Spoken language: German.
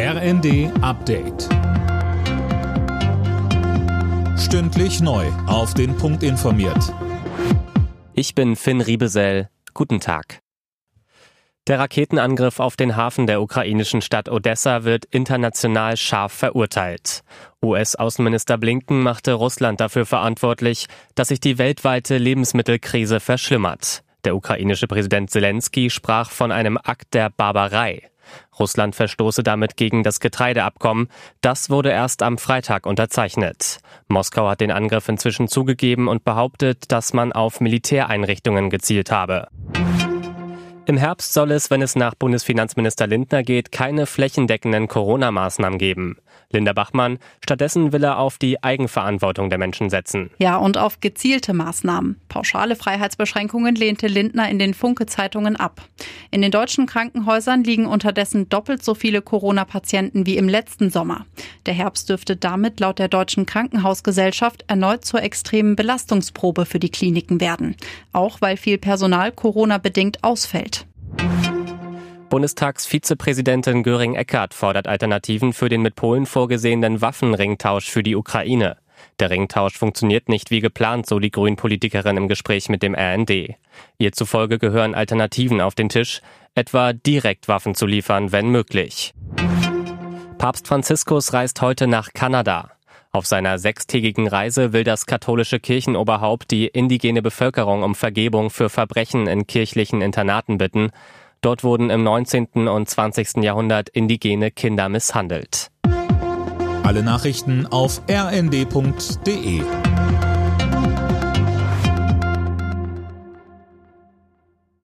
RND Update. Stündlich neu. Auf den Punkt informiert. Ich bin Finn Riebesell. Guten Tag. Der Raketenangriff auf den Hafen der ukrainischen Stadt Odessa wird international scharf verurteilt. US-Außenminister Blinken machte Russland dafür verantwortlich, dass sich die weltweite Lebensmittelkrise verschlimmert. Der ukrainische Präsident Zelensky sprach von einem Akt der Barbarei. Russland verstoße damit gegen das Getreideabkommen. Das wurde erst am Freitag unterzeichnet. Moskau hat den Angriff inzwischen zugegeben und behauptet, dass man auf Militäreinrichtungen gezielt habe. Im Herbst soll es, wenn es nach Bundesfinanzminister Lindner geht, keine flächendeckenden Corona-Maßnahmen geben. Linda Bachmann, stattdessen will er auf die Eigenverantwortung der Menschen setzen. Ja, und auf gezielte Maßnahmen. Pauschale Freiheitsbeschränkungen lehnte Lindner in den Funke-Zeitungen ab. In den deutschen Krankenhäusern liegen unterdessen doppelt so viele Corona-Patienten wie im letzten Sommer. Der Herbst dürfte damit laut der Deutschen Krankenhausgesellschaft erneut zur extremen Belastungsprobe für die Kliniken werden. Auch weil viel Personal Corona-bedingt ausfällt. Bundestagsvizepräsidentin Göring-Eckardt fordert Alternativen für den mit Polen vorgesehenen Waffenringtausch für die Ukraine. Der Ringtausch funktioniert nicht wie geplant, so die Grünen-Politikerin im Gespräch mit dem RND. Ihr zufolge gehören Alternativen auf den Tisch, etwa direkt Waffen zu liefern, wenn möglich. Papst Franziskus reist heute nach Kanada. Auf seiner sechstägigen Reise will das katholische Kirchenoberhaupt die indigene Bevölkerung um Vergebung für Verbrechen in kirchlichen Internaten bitten. Dort wurden im 19. und 20. Jahrhundert indigene Kinder misshandelt. Alle Nachrichten auf rnd.de